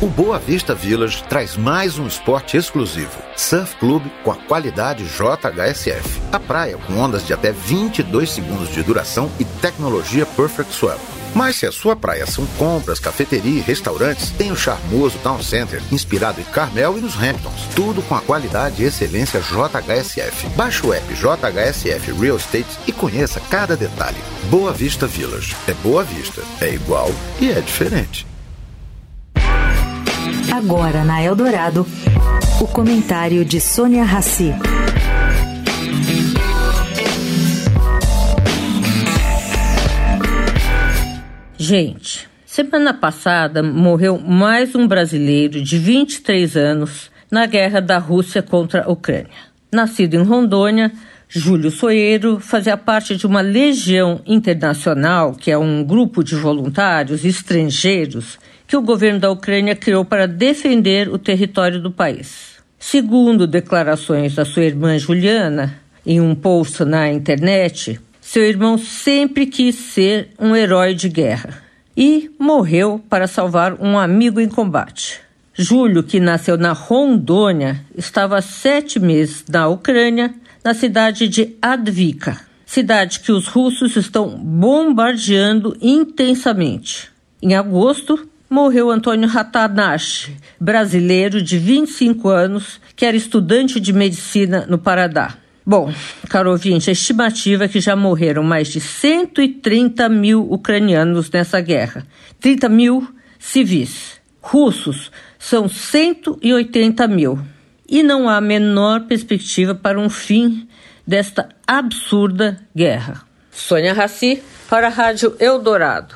O Boa Vista Village traz mais um esporte exclusivo. Surf Club com a qualidade JHSF. A praia com ondas de até 22 segundos de duração e tecnologia Perfect Swell. Mas se a sua praia são compras, cafeteria e restaurantes, tem o charmoso Town Center, inspirado em Carmel e nos Hamptons. Tudo com a qualidade e excelência JHSF. Baixe o app JHSF Real Estate e conheça cada detalhe. Boa Vista Village. É Boa Vista. É igual e é diferente. Agora na Eldorado, o comentário de Sônia Rassi. Gente, semana passada morreu mais um brasileiro de 23 anos na guerra da Rússia contra a Ucrânia. Nascido em Rondônia, Júlio Soeiro fazia parte de uma legião internacional, que é um grupo de voluntários estrangeiros que o governo da Ucrânia criou para defender o território do país. Segundo declarações da sua irmã Juliana, em um post na internet, seu irmão sempre quis ser um herói de guerra e morreu para salvar um amigo em combate. Júlio, que nasceu na Rondônia, estava sete meses na Ucrânia, na cidade de Advika, cidade que os russos estão bombardeando intensamente. Em agosto, morreu Antônio Ratanashi, brasileiro de 25 anos, que era estudante de medicina no Paraná. Bom, caro ouvinte, a estimativa é que já morreram mais de 130 mil ucranianos nessa guerra. 30 mil civis. Russos são 180 mil. E não há a menor perspectiva para um fim desta absurda guerra. Sônia Raci, para a Rádio Eldorado.